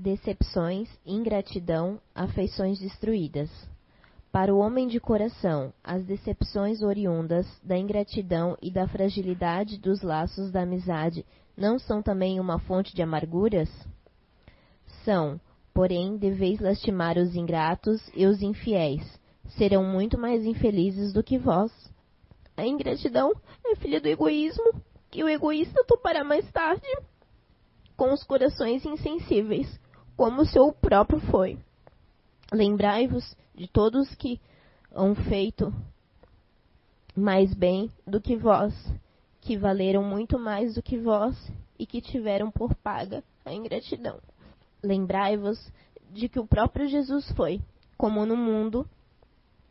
decepções, ingratidão, afeições destruídas. Para o homem de coração, as decepções oriundas da ingratidão e da fragilidade dos laços da amizade não são também uma fonte de amarguras? São, porém, deveis lastimar os ingratos e os infiéis. Serão muito mais infelizes do que vós. A ingratidão é filha do egoísmo, que o egoísta topará mais tarde com os corações insensíveis, como o seu próprio foi. Lembrai-vos de todos que hão feito mais bem do que vós, que valeram muito mais do que vós e que tiveram por paga a ingratidão. Lembrai-vos de que o próprio Jesus foi, como no mundo,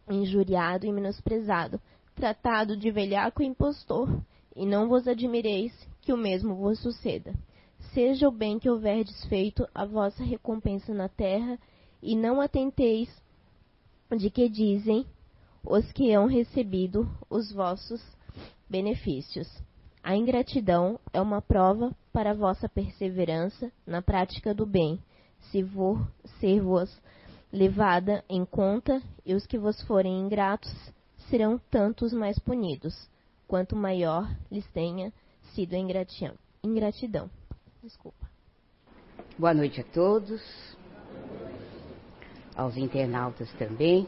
injuriado e menosprezado, tratado de velhaco e impostor, e não vos admireis que o mesmo vos suceda. Seja o bem que houverdes feito a vossa recompensa na terra, e não atenteis de que dizem os que hão recebido os vossos benefícios. A ingratidão é uma prova para a vossa perseverança na prática do bem, se for ser-vos levada em conta, e os que vos forem ingratos serão tantos mais punidos, quanto maior lhes tenha sido a ingratidão. Desculpa. Boa noite a todos, aos internautas também.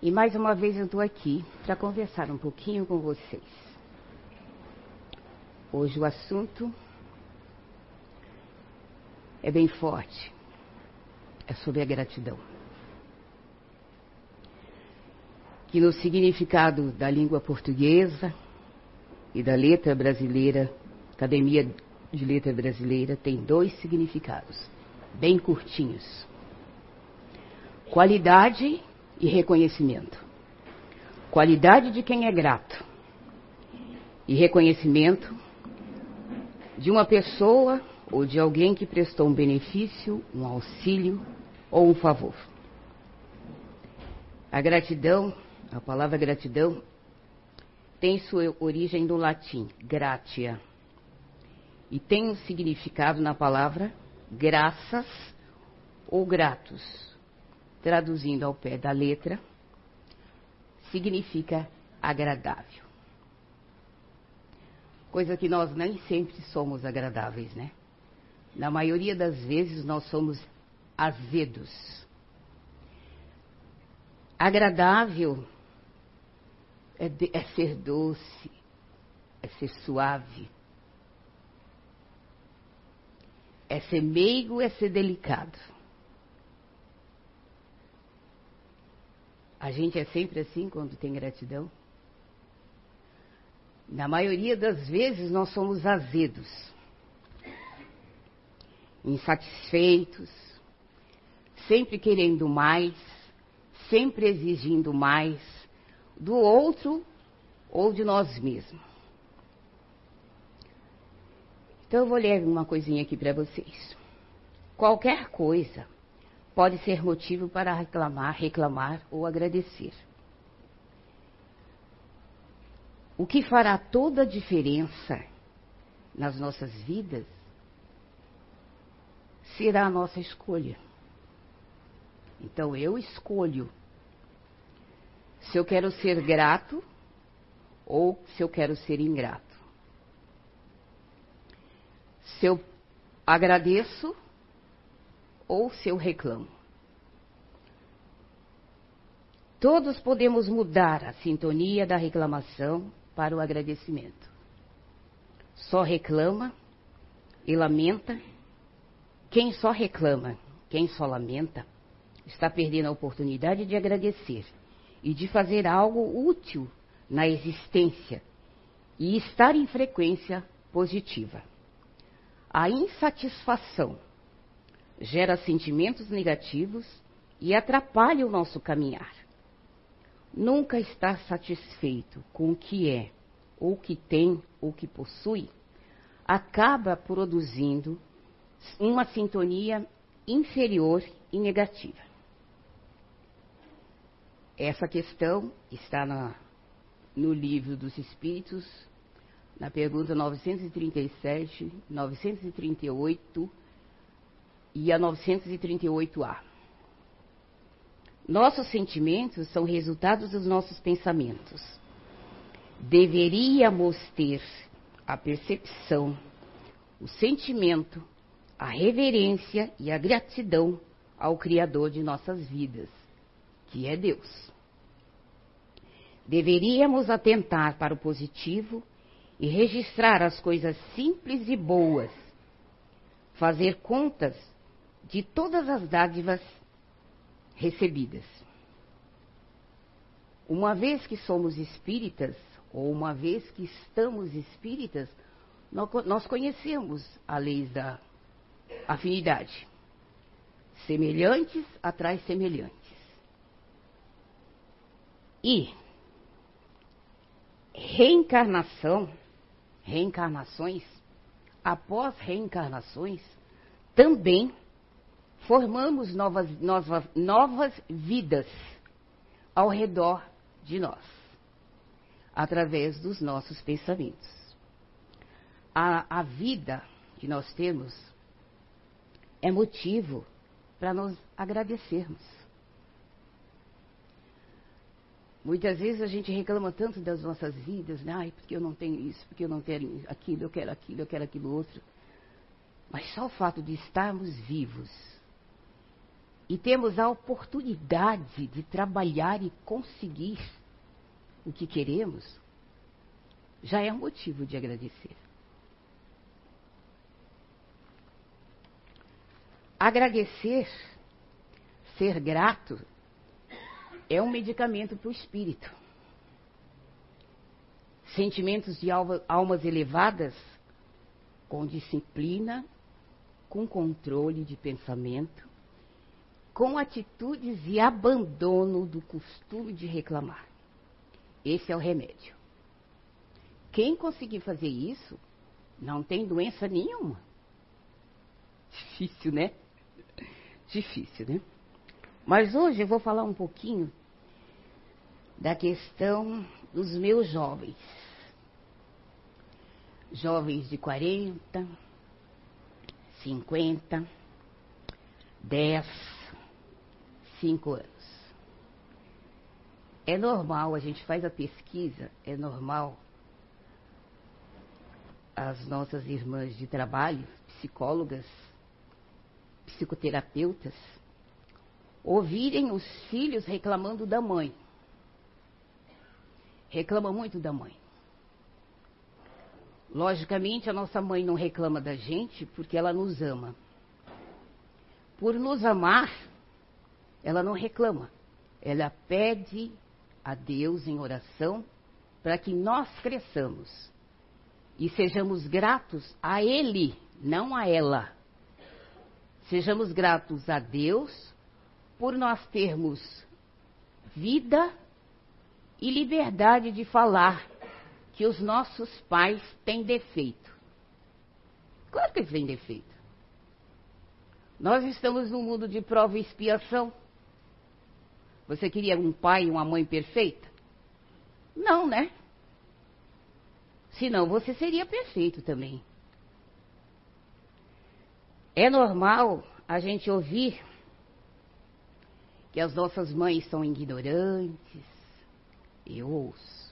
E mais uma vez eu estou aqui para conversar um pouquinho com vocês. Hoje o assunto é bem forte. É sobre a gratidão. Que no significado da língua portuguesa e da letra brasileira, Academia de Letra Brasileira tem dois significados, bem curtinhos: qualidade e reconhecimento. Qualidade de quem é grato e reconhecimento de uma pessoa ou de alguém que prestou um benefício, um auxílio ou um favor. A gratidão, a palavra gratidão, tem sua origem no latim, gratia, e tem um significado na palavra graças ou gratos. Traduzindo ao pé da letra, significa agradável coisa que nós nem sempre somos agradáveis, né? Na maioria das vezes nós somos azedos. Agradável é, de, é ser doce, é ser suave, é ser meigo, é ser delicado. A gente é sempre assim quando tem gratidão? Na maioria das vezes nós somos azedos, insatisfeitos, sempre querendo mais, sempre exigindo mais do outro ou de nós mesmos. Então eu vou ler uma coisinha aqui para vocês. Qualquer coisa pode ser motivo para reclamar, reclamar ou agradecer. O que fará toda a diferença nas nossas vidas será a nossa escolha. Então eu escolho se eu quero ser grato ou se eu quero ser ingrato. Se eu agradeço ou se eu reclamo. Todos podemos mudar a sintonia da reclamação para o agradecimento. Só reclama e lamenta. Quem só reclama, quem só lamenta, está perdendo a oportunidade de agradecer e de fazer algo útil na existência e estar em frequência positiva. A insatisfação gera sentimentos negativos e atrapalha o nosso caminhar nunca está satisfeito com o que é, ou que tem, ou que possui, acaba produzindo uma sintonia inferior e negativa. Essa questão está na, no livro dos Espíritos, na pergunta 937, 938, e a 938A. Nossos sentimentos são resultados dos nossos pensamentos. Deveríamos ter a percepção, o sentimento, a reverência e a gratidão ao Criador de nossas vidas, que é Deus. Deveríamos atentar para o positivo e registrar as coisas simples e boas, fazer contas de todas as dádivas recebidas. Uma vez que somos espíritas, ou uma vez que estamos espíritas, nós conhecemos a lei da afinidade. Semelhantes atrai semelhantes. E reencarnação, reencarnações, após reencarnações, também formamos novas, novas, novas vidas ao redor de nós, através dos nossos pensamentos. A, a vida que nós temos é motivo para nós agradecermos. Muitas vezes a gente reclama tanto das nossas vidas, né? Ai, porque eu não tenho isso, porque eu não tenho aquilo, eu quero aquilo, eu quero aquilo outro. Mas só o fato de estarmos vivos e temos a oportunidade de trabalhar e conseguir o que queremos, já é um motivo de agradecer. Agradecer, ser grato, é um medicamento para o espírito. Sentimentos de almas elevadas, com disciplina, com controle de pensamento, com atitudes e abandono do costume de reclamar. Esse é o remédio. Quem conseguir fazer isso não tem doença nenhuma. Difícil, né? Difícil, né? Mas hoje eu vou falar um pouquinho da questão dos meus jovens. Jovens de 40, 50, 10, cinco anos. É normal, a gente faz a pesquisa, é normal as nossas irmãs de trabalho, psicólogas, psicoterapeutas, ouvirem os filhos reclamando da mãe. Reclama muito da mãe. Logicamente, a nossa mãe não reclama da gente porque ela nos ama. Por nos amar, ela não reclama. Ela pede a Deus em oração para que nós cresçamos e sejamos gratos a Ele, não a ela. Sejamos gratos a Deus por nós termos vida e liberdade de falar que os nossos pais têm defeito. Claro que eles têm defeito. Nós estamos num mundo de prova e expiação. Você queria um pai e uma mãe perfeita? Não, né? Senão você seria perfeito também. É normal a gente ouvir que as nossas mães são ignorantes. Eu ouço.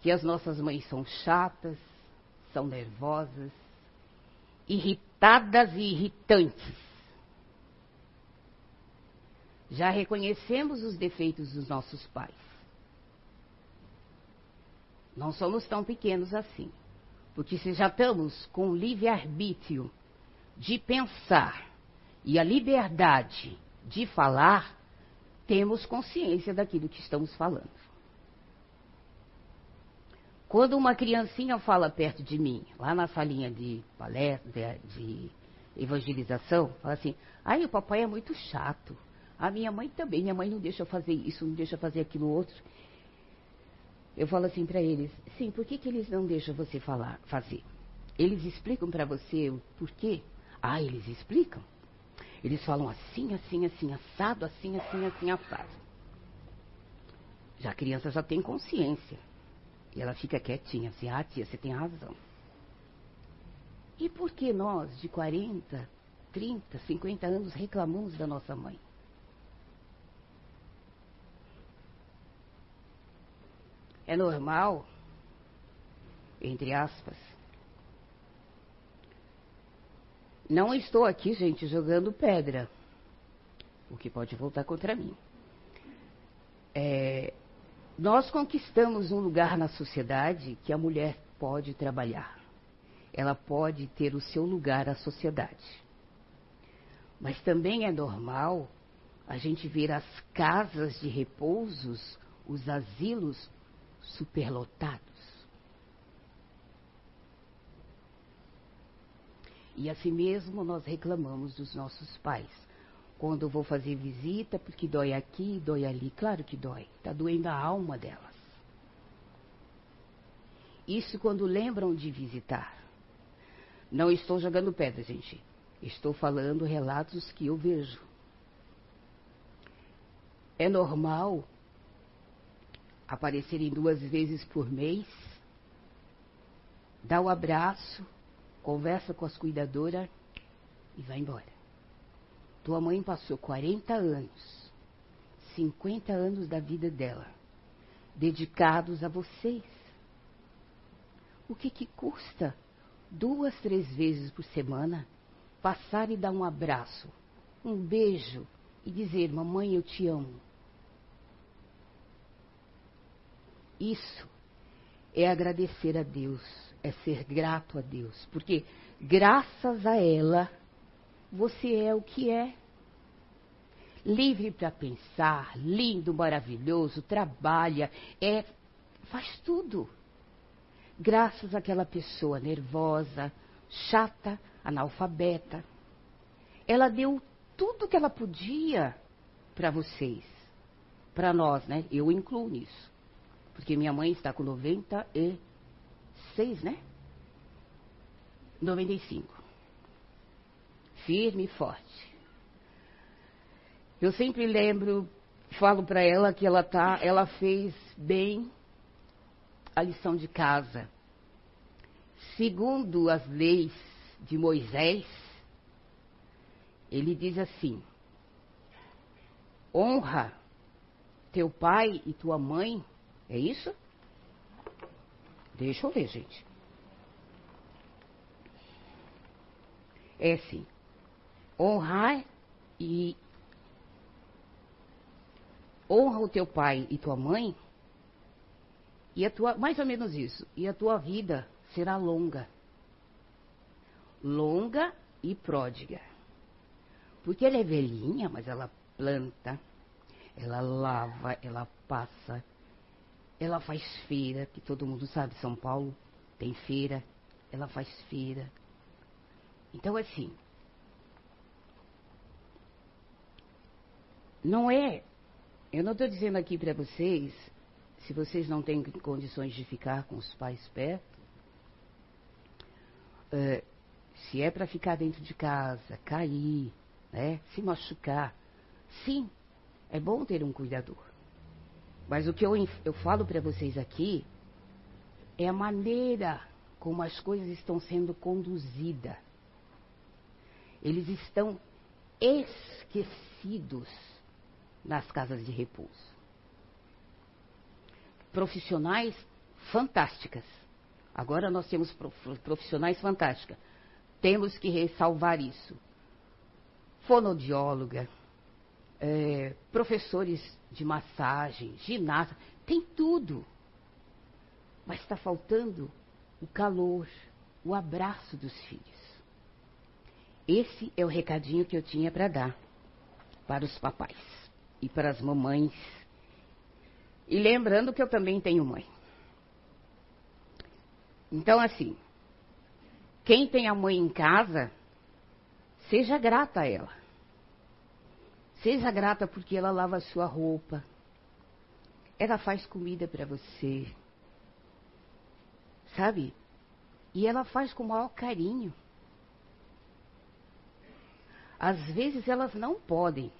Que as nossas mães são chatas, são nervosas, irritadas e irritantes. Já reconhecemos os defeitos dos nossos pais. Não somos tão pequenos assim. Porque se já estamos com livre-arbítrio de pensar e a liberdade de falar, temos consciência daquilo que estamos falando. Quando uma criancinha fala perto de mim, lá na salinha de palestra, de evangelização, fala assim: ai, o papai é muito chato. A minha mãe também, minha mãe não deixa eu fazer isso, não deixa eu fazer aquilo outro. Eu falo assim para eles, sim, por que, que eles não deixam você falar, fazer? Eles explicam para você o porquê? Ah, eles explicam. Eles falam assim, assim, assim, assado, assim, assim, assim, assado. Já a criança já tem consciência. E ela fica quietinha, assim, ah, tia, você tem razão. E por que nós, de 40, 30, 50 anos, reclamamos da nossa mãe? É normal, entre aspas. Não estou aqui, gente, jogando pedra, o que pode voltar contra mim. É, nós conquistamos um lugar na sociedade que a mulher pode trabalhar. Ela pode ter o seu lugar na sociedade. Mas também é normal a gente ver as casas de repousos, os asilos superlotados. E assim mesmo nós reclamamos dos nossos pais. Quando eu vou fazer visita, porque dói aqui, dói ali. Claro que dói. Está doendo a alma delas. Isso quando lembram de visitar. Não estou jogando pedra, gente. Estou falando relatos que eu vejo. É normal aparecerem duas vezes por mês, dá o um abraço, conversa com as cuidadoras e vai embora. Tua mãe passou 40 anos, 50 anos da vida dela, dedicados a vocês. O que que custa duas, três vezes por semana passar e dar um abraço, um beijo e dizer: Mamãe, eu te amo? Isso é agradecer a Deus, é ser grato a Deus, porque graças a ela você é o que é. Livre para pensar, lindo, maravilhoso, trabalha, é faz tudo. Graças àquela pessoa nervosa, chata, analfabeta. Ela deu tudo que ela podia para vocês. Para nós, né? Eu incluo nisso. Porque minha mãe está com 96, né? 95. Firme e forte. Eu sempre lembro, falo para ela que ela tá, ela fez bem a lição de casa. Segundo as leis de Moisés, ele diz assim: honra teu pai e tua mãe é isso? Deixa eu ver, gente. É assim. Honrar e. Honra o teu pai e tua mãe. E a tua. Mais ou menos isso. E a tua vida será longa. Longa e pródiga. Porque ela é velhinha, mas ela planta, ela lava, ela passa, ela faz feira, que todo mundo sabe, São Paulo tem feira, ela faz feira. Então, assim, não é. Eu não estou dizendo aqui para vocês, se vocês não têm condições de ficar com os pais perto, uh, se é para ficar dentro de casa, cair, né, se machucar, sim, é bom ter um cuidador. Mas o que eu, eu falo para vocês aqui é a maneira como as coisas estão sendo conduzidas. Eles estão esquecidos nas casas de repouso. Profissionais fantásticas. Agora nós temos profissionais fantásticas. Temos que ressalvar isso. Fonodióloga, é, professores de massagem, ginástica, tem tudo. Mas está faltando o calor, o abraço dos filhos. Esse é o recadinho que eu tinha para dar para os papais e para as mamães. E lembrando que eu também tenho mãe. Então, assim, quem tem a mãe em casa, seja grata a ela. Seja grata porque ela lava a sua roupa. Ela faz comida para você. Sabe? E ela faz com o maior carinho. Às vezes elas não podem.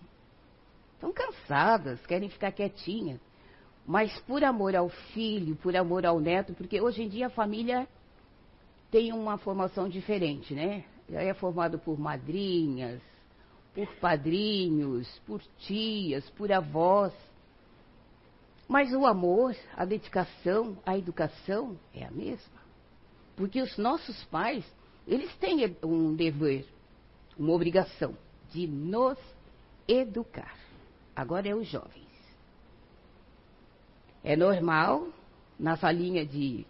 Estão cansadas, querem ficar quietinhas. Mas por amor ao filho, por amor ao neto, porque hoje em dia a família tem uma formação diferente, né? É formado por madrinhas, por padrinhos, por tias, por avós. Mas o amor, a dedicação, a educação é a mesma. Porque os nossos pais, eles têm um dever, uma obrigação de nos educar. Agora é os jovens. É normal, na salinha de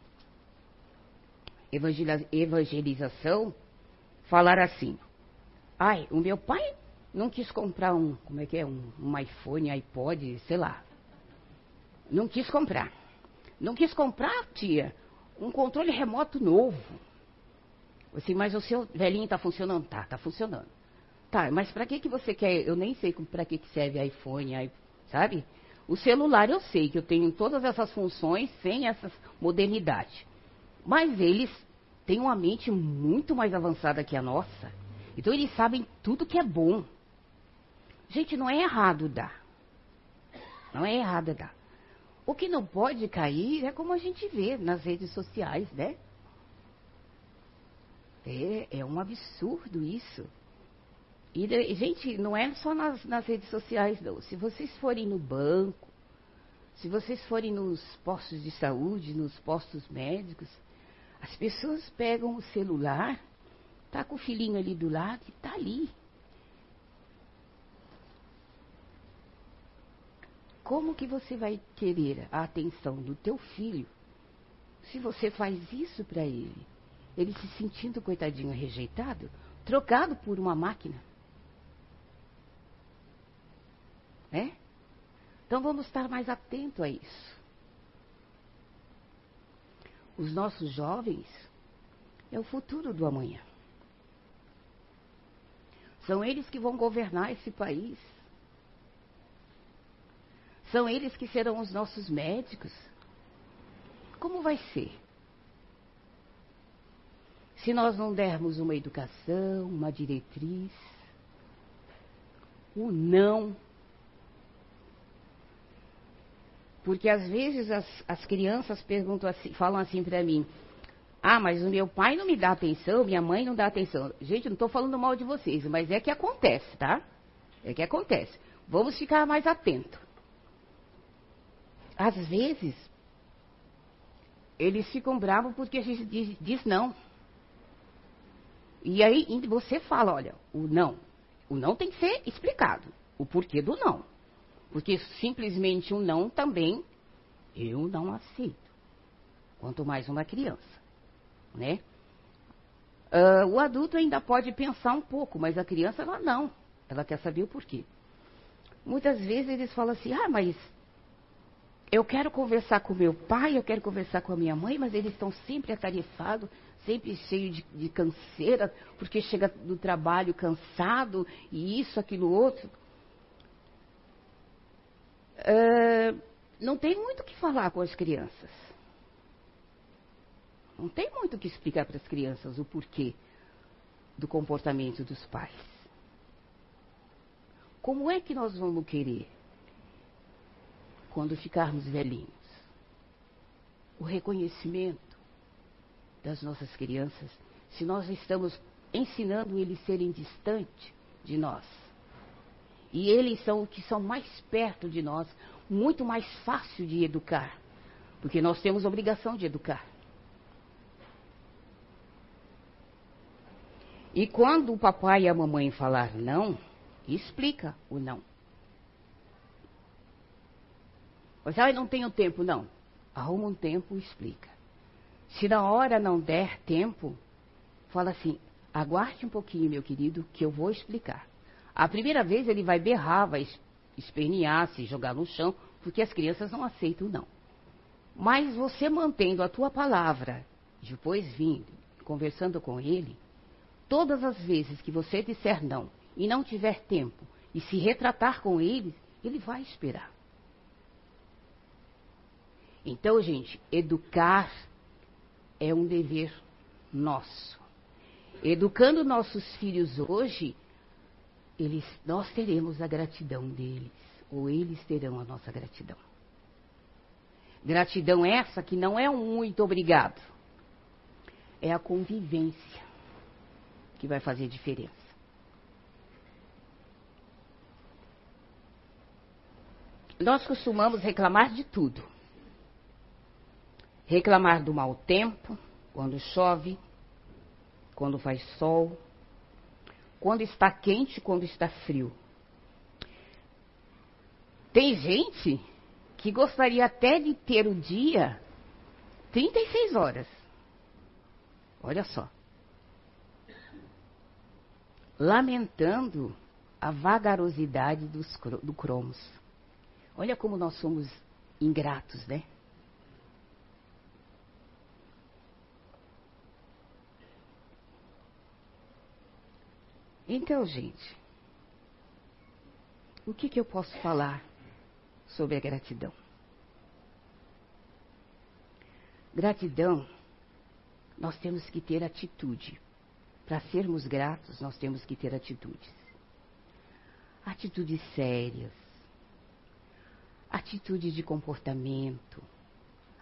evangelização, falar assim: ai, o meu pai não quis comprar um, como é que é, um, um iPhone, iPod, sei lá. Não quis comprar. Não quis comprar, tia, um controle remoto novo. Assim, mas o seu velhinho está funcionando? Tá, está funcionando. Tá, mas para que, que você quer? Eu nem sei para que, que serve iPhone, sabe? O celular eu sei que eu tenho todas essas funções sem essas modernidades. Mas eles têm uma mente muito mais avançada que a nossa. Então eles sabem tudo que é bom. Gente, não é errado dar. Não é errado dar. O que não pode cair é como a gente vê nas redes sociais, né? É, é um absurdo isso. E, gente, não é só nas, nas redes sociais, não. Se vocês forem no banco, se vocês forem nos postos de saúde, nos postos médicos, as pessoas pegam o celular, tá com o filhinho ali do lado e tá ali. Como que você vai querer a atenção do teu filho se você faz isso para ele? Ele se sentindo coitadinho rejeitado, trocado por uma máquina. Né? Então vamos estar mais atentos a isso. Os nossos jovens é o futuro do amanhã. São eles que vão governar esse país. São eles que serão os nossos médicos. Como vai ser? Se nós não dermos uma educação, uma diretriz, o não. Porque às vezes as, as crianças perguntam assim, falam assim para mim: Ah, mas o meu pai não me dá atenção, minha mãe não dá atenção. Gente, não estou falando mal de vocês, mas é que acontece, tá? É que acontece. Vamos ficar mais atentos às vezes, eles ficam bravos porque a gente diz, diz não. E aí você fala, olha, o não. O não tem que ser explicado. O porquê do não. Porque simplesmente o um não também eu não aceito. Quanto mais uma criança. Né? Uh, o adulto ainda pode pensar um pouco, mas a criança ela não. Ela quer saber o porquê. Muitas vezes eles falam assim, ah, mas eu quero conversar com meu pai, eu quero conversar com a minha mãe, mas eles estão sempre atarefados, sempre cheios de, de canseira, porque chega do trabalho cansado, e isso, aquilo, outro. Uh, não tem muito o que falar com as crianças. Não tem muito o que explicar para as crianças o porquê do comportamento dos pais. Como é que nós vamos querer quando ficarmos velhinhos. O reconhecimento das nossas crianças, se nós estamos ensinando eles serem distantes de nós. E eles são o que são mais perto de nós, muito mais fácil de educar, porque nós temos obrigação de educar. E quando o papai e a mamãe falar não, explica o não. Você, ah, não tenho tempo. Não. Arruma um tempo e explica. Se na hora não der tempo, fala assim: aguarde um pouquinho, meu querido, que eu vou explicar. A primeira vez ele vai berrar, vai espernear, se jogar no chão, porque as crianças não aceitam não. Mas você mantendo a tua palavra, depois vindo, conversando com ele, todas as vezes que você disser não e não tiver tempo e se retratar com ele, ele vai esperar. Então, gente, educar é um dever nosso. Educando nossos filhos hoje, eles, nós teremos a gratidão deles, ou eles terão a nossa gratidão. Gratidão essa que não é um muito obrigado. é a convivência que vai fazer diferença. Nós costumamos reclamar de tudo. Reclamar do mau tempo, quando chove, quando faz sol, quando está quente, quando está frio. Tem gente que gostaria até de ter o dia 36 horas. Olha só. Lamentando a vagarosidade dos, do cromos. Olha como nós somos ingratos, né? Então, gente, o que, que eu posso falar sobre a gratidão? Gratidão, nós temos que ter atitude. Para sermos gratos, nós temos que ter atitudes. Atitudes sérias, atitude de comportamento,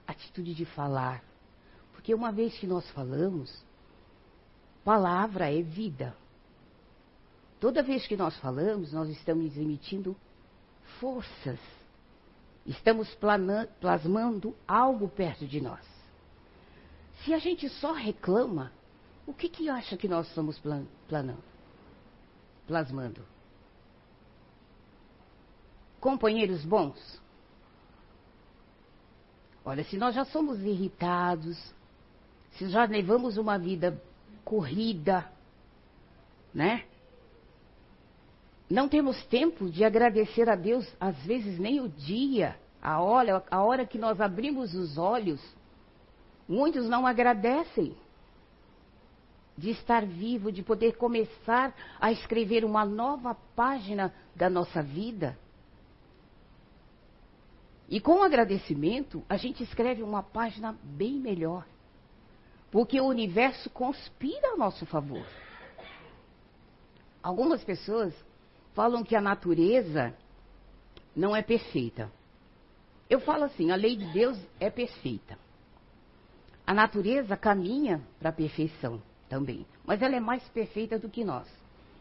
atitude de falar. Porque uma vez que nós falamos, palavra é vida. Toda vez que nós falamos, nós estamos emitindo forças. Estamos plasmando algo perto de nós. Se a gente só reclama, o que, que acha que nós estamos plan planando? Plasmando? Companheiros bons? Olha, se nós já somos irritados, se já levamos uma vida corrida, né? Não temos tempo de agradecer a Deus, às vezes nem o dia, a hora, a hora que nós abrimos os olhos. Muitos não agradecem de estar vivo, de poder começar a escrever uma nova página da nossa vida. E com agradecimento, a gente escreve uma página bem melhor. Porque o universo conspira a nosso favor. Algumas pessoas falam que a natureza não é perfeita. Eu falo assim, a lei de Deus é perfeita. A natureza caminha para a perfeição também, mas ela é mais perfeita do que nós.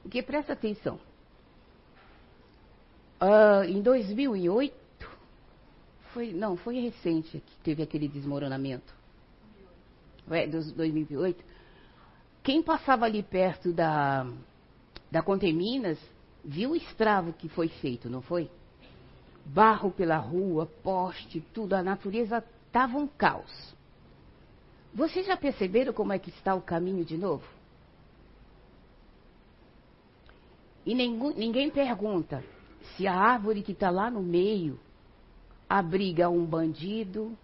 Porque presta atenção. Uh, em 2008, foi, não, foi recente que teve aquele desmoronamento. É, 2008. Quem passava ali perto da, da Conteminas viu o estravo que foi feito, não foi? Barro pela rua, poste, tudo, a natureza estava um caos. Vocês já perceberam como é que está o caminho de novo? E ninguém, ninguém pergunta se a árvore que está lá no meio abriga um bandido,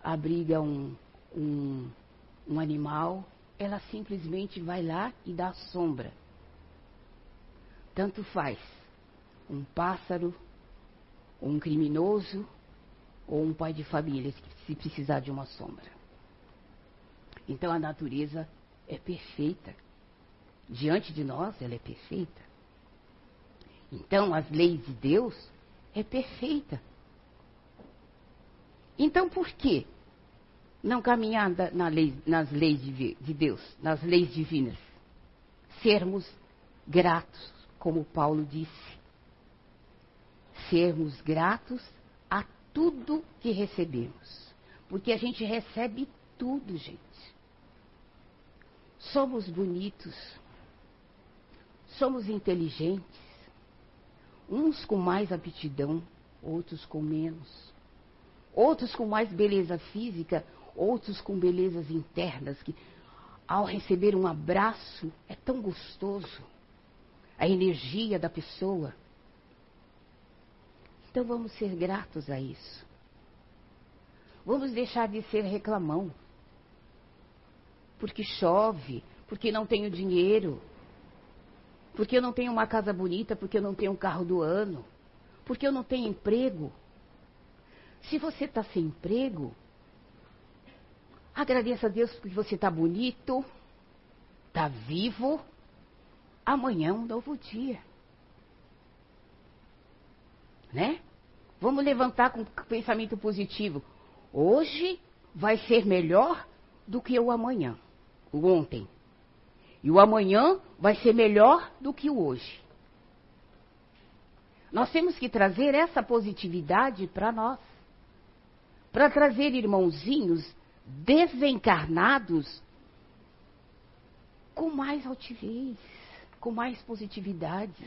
abriga um, um, um animal, ela simplesmente vai lá e dá sombra. Tanto faz um pássaro, um criminoso ou um pai de família se precisar de uma sombra. Então a natureza é perfeita. Diante de nós ela é perfeita. Então as leis de Deus é perfeita. Então por que não caminhar na lei, nas leis de, de Deus, nas leis divinas? Sermos gratos como Paulo disse, sermos gratos a tudo que recebemos. Porque a gente recebe tudo, gente. Somos bonitos, somos inteligentes, uns com mais aptidão, outros com menos. Outros com mais beleza física, outros com belezas internas, que ao receber um abraço é tão gostoso a energia da pessoa. Então vamos ser gratos a isso. Vamos deixar de ser reclamão. Porque chove, porque não tenho dinheiro, porque eu não tenho uma casa bonita, porque eu não tenho um carro do ano, porque eu não tenho emprego. Se você está sem emprego, agradeça a Deus porque você está bonito, está vivo Amanhã é um novo dia. Né? Vamos levantar com pensamento positivo. Hoje vai ser melhor do que o amanhã, o ontem. E o amanhã vai ser melhor do que o hoje. Nós temos que trazer essa positividade para nós. Para trazer irmãozinhos desencarnados com mais altivez, com mais positividade.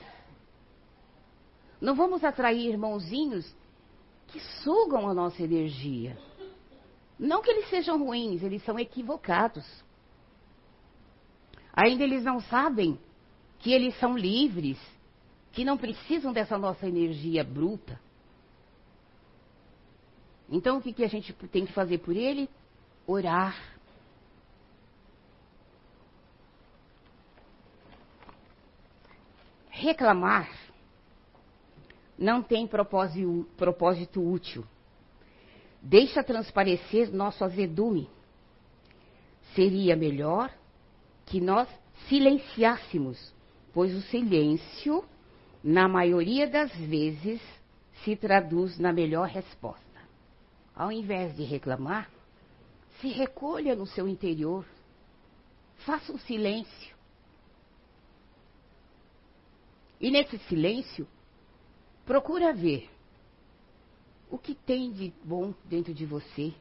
Não vamos atrair irmãozinhos que sugam a nossa energia. Não que eles sejam ruins, eles são equivocados. Ainda eles não sabem que eles são livres, que não precisam dessa nossa energia bruta. Então o que, que a gente tem que fazer por ele? Orar. Reclamar não tem propósito, útil. Deixa transparecer nosso azedume. Seria melhor que nós silenciássemos, pois o silêncio, na maioria das vezes, se traduz na melhor resposta. Ao invés de reclamar, se recolha no seu interior, faça um silêncio. E nesse silêncio, procura ver o que tem de bom dentro de você,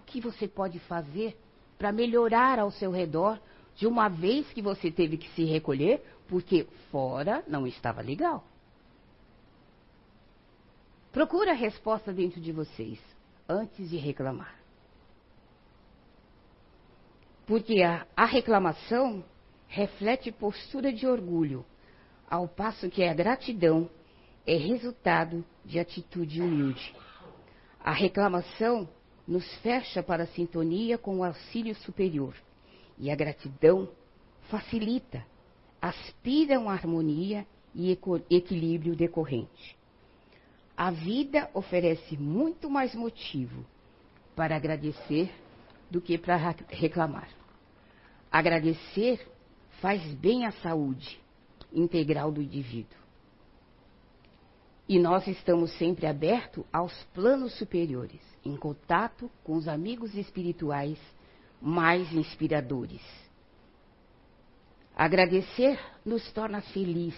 o que você pode fazer para melhorar ao seu redor, de uma vez que você teve que se recolher, porque fora não estava legal. Procura a resposta dentro de vocês, antes de reclamar. Porque a, a reclamação reflete postura de orgulho, ao passo que a gratidão é resultado de atitude humilde. A reclamação nos fecha para a sintonia com o auxílio superior e a gratidão facilita, aspira uma harmonia e equilíbrio decorrente. A vida oferece muito mais motivo para agradecer do que para reclamar. Agradecer faz bem à saúde integral do indivíduo. E nós estamos sempre abertos aos planos superiores, em contato com os amigos espirituais mais inspiradores. Agradecer nos torna feliz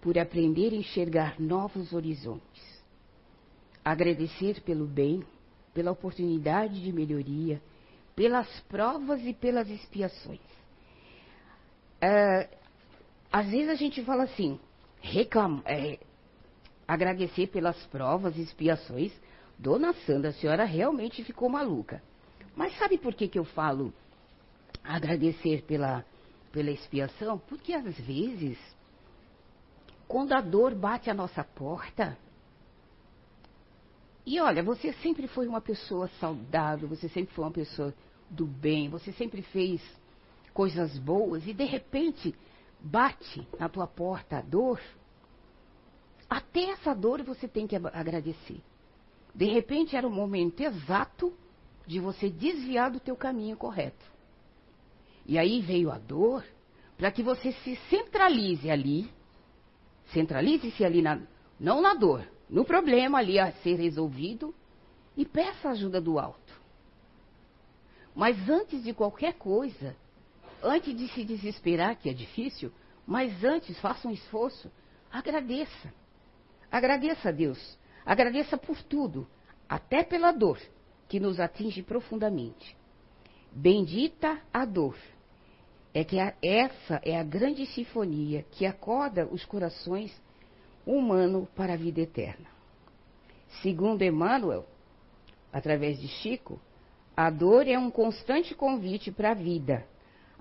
por aprender a enxergar novos horizontes. Agradecer pelo bem, pela oportunidade de melhoria, pelas provas e pelas expiações. É, às vezes a gente fala assim, é, agradecer pelas provas e expiações. Dona Sandra, a senhora realmente ficou maluca. Mas sabe por que, que eu falo agradecer pela, pela expiação? Porque às vezes, quando a dor bate à nossa porta, e olha, você sempre foi uma pessoa saudável, você sempre foi uma pessoa do bem, você sempre fez coisas boas, e de repente bate na tua porta a dor, até essa dor você tem que agradecer. De repente era o momento exato de você desviar do teu caminho correto. E aí veio a dor para que você se centralize ali, centralize-se ali na, não na dor, no problema ali a ser resolvido e peça ajuda do alto. Mas antes de qualquer coisa, antes de se desesperar, que é difícil, mas antes faça um esforço, agradeça. Agradeça a Deus. Agradeça por tudo, até pela dor que nos atinge profundamente. Bendita a dor. É que a, essa é a grande sinfonia que acorda os corações humanos para a vida eterna. Segundo Emmanuel, através de Chico, a dor é um constante convite para a vida,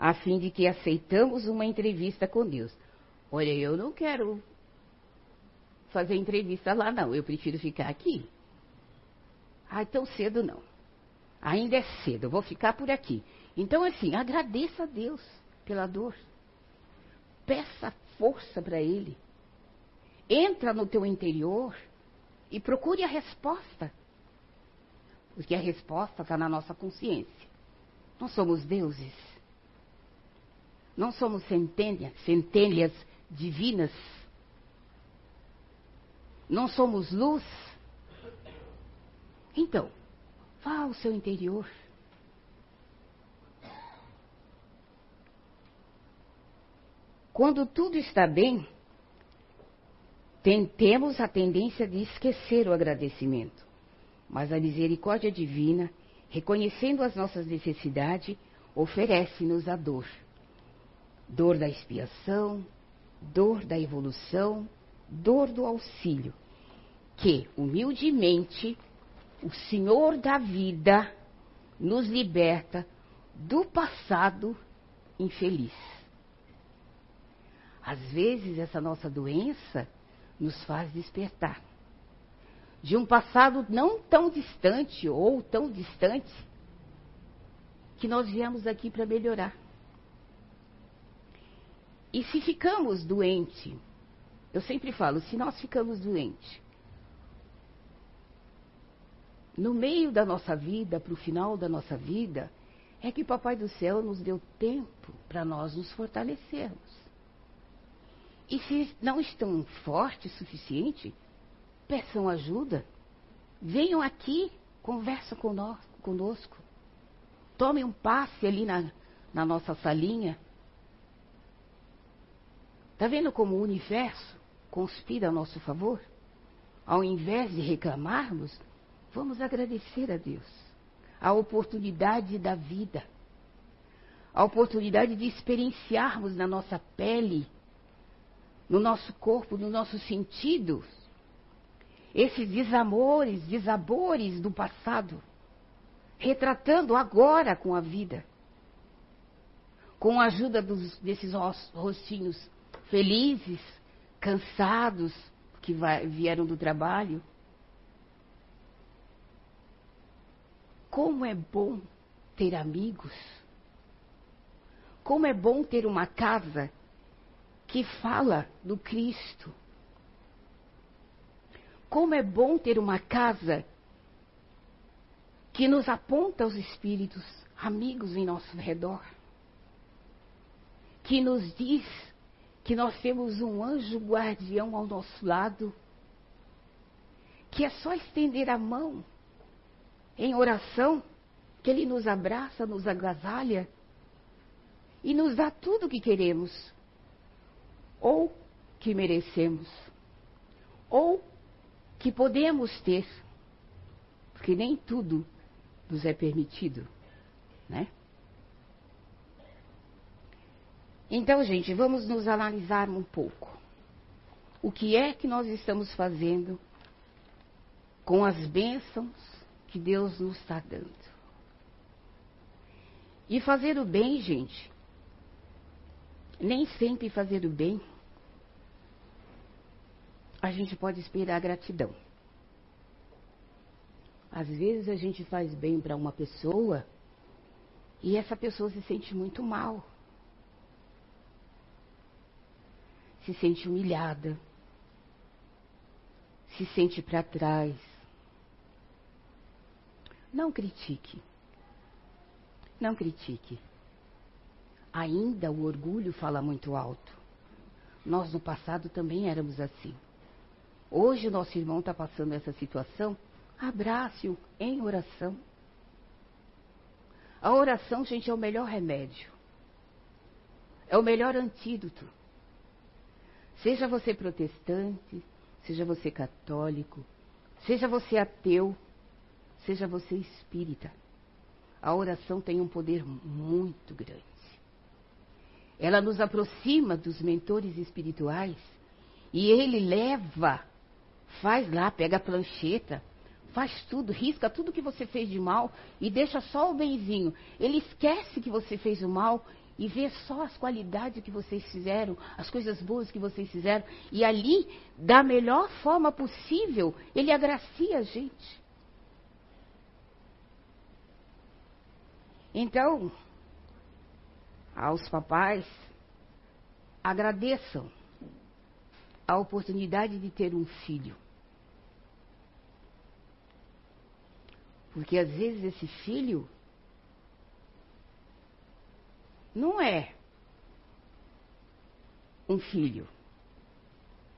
a fim de que aceitamos uma entrevista com Deus. Olha, eu não quero fazer entrevista lá, não. Eu prefiro ficar aqui. Ai, tão cedo não. Ainda é cedo, eu vou ficar por aqui. Então, assim, agradeça a Deus pela dor. Peça força para Ele. Entra no teu interior e procure a resposta. Porque a resposta está na nossa consciência. Não somos deuses. Não somos centelhas, centelhas divinas. Não somos luz. Então, vá ao seu interior. Quando tudo está bem, temos a tendência de esquecer o agradecimento. Mas a misericórdia divina, reconhecendo as nossas necessidades, oferece-nos a dor. Dor da expiação, dor da evolução, dor do auxílio, que, humildemente, o Senhor da vida nos liberta do passado infeliz. Às vezes, essa nossa doença nos faz despertar de um passado não tão distante ou tão distante que nós viemos aqui para melhorar. E se ficamos doentes, eu sempre falo, se nós ficamos doentes, no meio da nossa vida, para o final da nossa vida, é que Papai do Céu nos deu tempo para nós nos fortalecermos. E se não estão fortes o suficiente, peçam ajuda. Venham aqui, conversa conosco. Tomem um passe ali na, na nossa salinha. Está vendo como o universo conspira a nosso favor? Ao invés de reclamarmos, vamos agradecer a Deus. A oportunidade da vida. A oportunidade de experienciarmos na nossa pele no nosso corpo, no nosso sentido, esses desamores, desabores do passado, retratando agora com a vida, com a ajuda dos, desses rostinhos felizes, cansados, que vieram do trabalho. Como é bom ter amigos. Como é bom ter uma casa que fala do Cristo. Como é bom ter uma casa que nos aponta os espíritos amigos em nosso redor, que nos diz que nós temos um anjo guardião ao nosso lado, que é só estender a mão em oração, que ele nos abraça, nos agasalha e nos dá tudo o que queremos ou que merecemos, ou que podemos ter, porque nem tudo nos é permitido, né? Então, gente, vamos nos analisar um pouco. O que é que nós estamos fazendo com as bênçãos que Deus nos está dando? E fazer o bem, gente, nem sempre fazer o bem a gente pode esperar gratidão. Às vezes a gente faz bem para uma pessoa e essa pessoa se sente muito mal. Se sente humilhada. Se sente para trás. Não critique. Não critique. Ainda o orgulho fala muito alto. Nós no passado também éramos assim. Hoje o nosso irmão está passando essa situação, abrace-o em oração. A oração, gente, é o melhor remédio. É o melhor antídoto. Seja você protestante, seja você católico, seja você ateu, seja você espírita. A oração tem um poder muito grande. Ela nos aproxima dos mentores espirituais e ele leva Faz lá, pega a plancheta, faz tudo, risca tudo que você fez de mal e deixa só o benzinho. Ele esquece que você fez o mal e vê só as qualidades que vocês fizeram, as coisas boas que vocês fizeram. E ali, da melhor forma possível, ele agracia a gente. Então, aos papais, agradeçam a oportunidade de ter um filho. Porque às vezes esse filho não é um filho,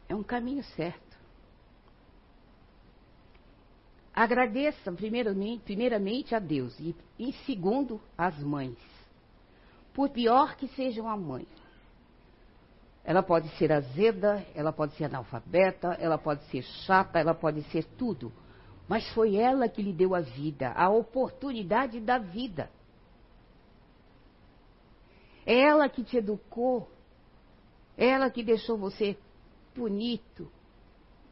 é um caminho certo. Agradeça primeiramente, primeiramente a Deus e, em segundo, às mães. Por pior que seja uma mãe, Ela pode ser azeda, ela pode ser analfabeta, ela pode ser chata, ela pode ser tudo. Mas foi ela que lhe deu a vida, a oportunidade da vida. Ela que te educou. Ela que deixou você bonito,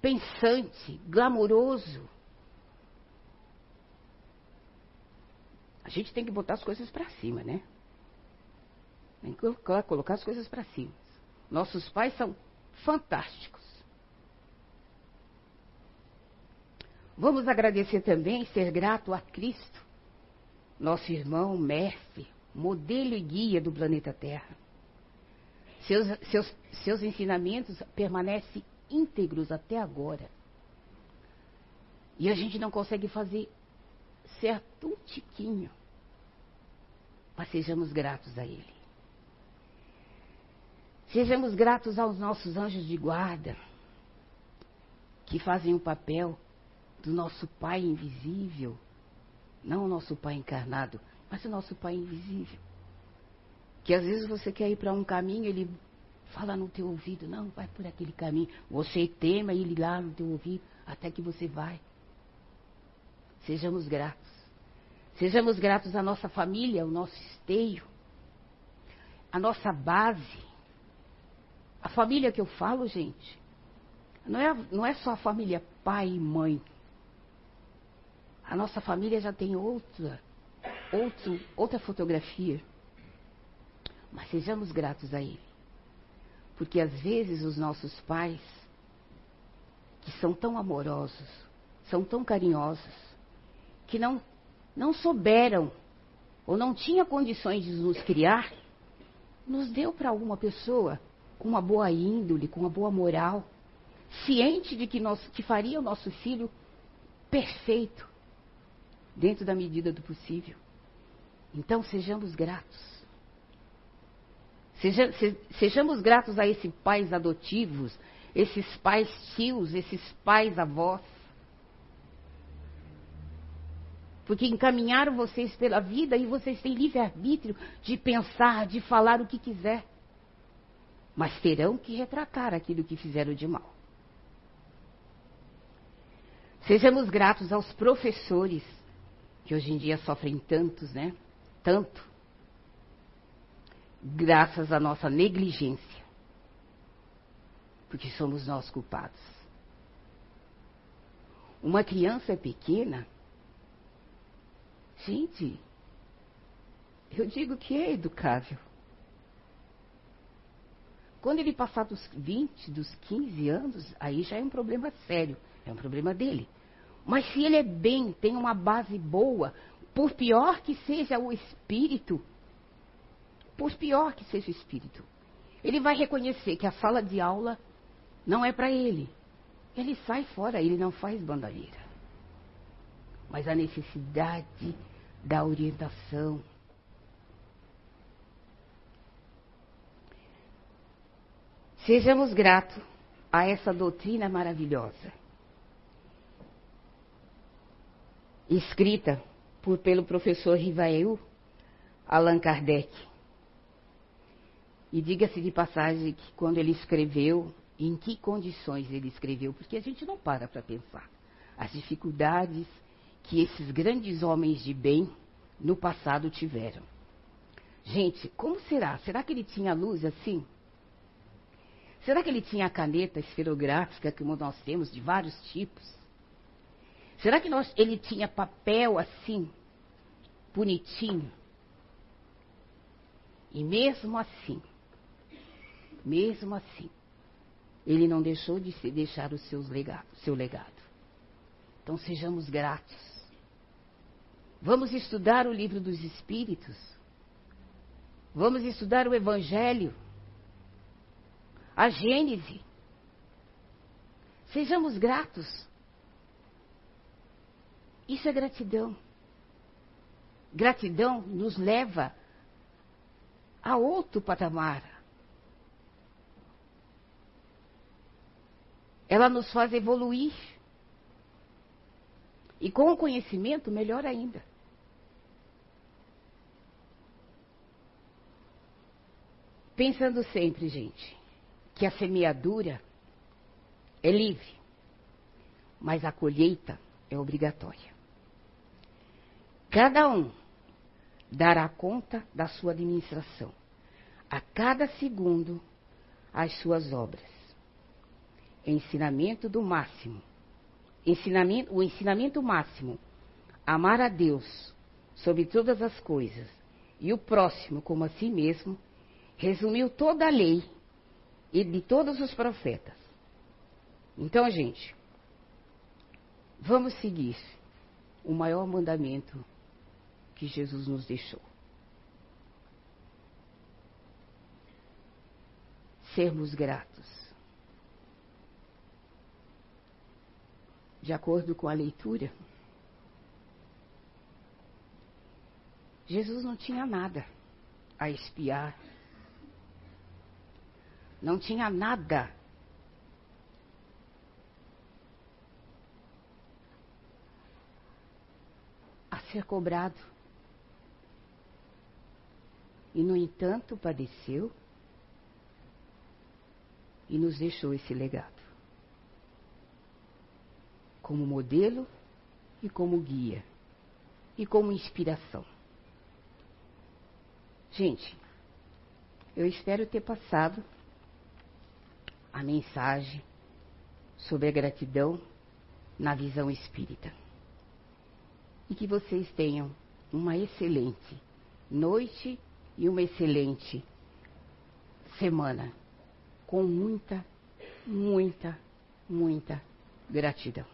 pensante, glamouroso. A gente tem que botar as coisas para cima, né? Tem que colocar as coisas para cima. Nossos pais são fantásticos. Vamos agradecer também, ser grato a Cristo, nosso irmão, mestre, modelo e guia do planeta Terra. Seus, seus, seus ensinamentos permanecem íntegros até agora. E a gente não consegue fazer certo um tiquinho. Mas sejamos gratos a Ele. Sejamos gratos aos nossos anjos de guarda, que fazem o papel do nosso Pai invisível, não o nosso Pai encarnado, mas o nosso Pai invisível. Que às vezes você quer ir para um caminho, ele fala no teu ouvido, não, vai por aquele caminho. Você tema ele lá no teu ouvido, até que você vai. Sejamos gratos. Sejamos gratos à nossa família, ao nosso esteio, à nossa base. A família que eu falo, gente, não é, não é só a família pai e mãe. A nossa família já tem outra, outro, outra fotografia. Mas sejamos gratos a Ele. Porque às vezes os nossos pais, que são tão amorosos, são tão carinhosos, que não, não souberam ou não tinha condições de nos criar, nos deu para alguma pessoa com uma boa índole, com uma boa moral, ciente de que, nós, que faria o nosso filho perfeito, dentro da medida do possível. Então sejamos gratos. Seja, se, sejamos gratos a esses pais adotivos, esses pais tios, esses pais avós. Porque encaminharam vocês pela vida e vocês têm livre-arbítrio de pensar, de falar o que quiser. Mas terão que retratar aquilo que fizeram de mal. Sejamos gratos aos professores, que hoje em dia sofrem tantos, né? Tanto graças à nossa negligência. Porque somos nós culpados. Uma criança pequena, gente, eu digo que é educável. Quando ele passar dos 20, dos 15 anos, aí já é um problema sério, é um problema dele. Mas se ele é bem, tem uma base boa, por pior que seja o espírito, por pior que seja o espírito. Ele vai reconhecer que a sala de aula não é para ele. Ele sai fora, ele não faz bandalheira. Mas a necessidade da orientação. Sejamos gratos a essa doutrina maravilhosa. Escrita por, pelo professor Rivael Allan Kardec e diga-se de passagem que quando ele escreveu, em que condições ele escreveu, porque a gente não para para pensar. As dificuldades que esses grandes homens de bem no passado tiveram. Gente, como será? Será que ele tinha luz assim? Será que ele tinha a caneta esferográfica, como nós temos, de vários tipos? Será que nós, ele tinha papel assim, bonitinho? E mesmo assim, mesmo assim, ele não deixou de se deixar o seu legado, seu legado. Então sejamos gratos. Vamos estudar o livro dos Espíritos. Vamos estudar o Evangelho. A Gênese. Sejamos gratos. Isso é gratidão. Gratidão nos leva a outro patamar. Ela nos faz evoluir. E com o conhecimento, melhor ainda. Pensando sempre, gente, que a semeadura é livre, mas a colheita é obrigatória. Cada um dará conta da sua administração, a cada segundo as suas obras. Ensinamento do máximo. Ensinamento, o ensinamento máximo, amar a Deus sobre todas as coisas e o próximo como a si mesmo, resumiu toda a lei e de todos os profetas. Então, gente, vamos seguir o maior mandamento que Jesus nos deixou. Sermos gratos. De acordo com a leitura, Jesus não tinha nada a espiar, não tinha nada a ser cobrado. E, no entanto, padeceu e nos deixou esse legado como modelo e como guia e como inspiração. Gente, eu espero ter passado a mensagem sobre a gratidão na visão espírita. E que vocês tenham uma excelente noite e uma excelente semana com muita, muita, muita gratidão.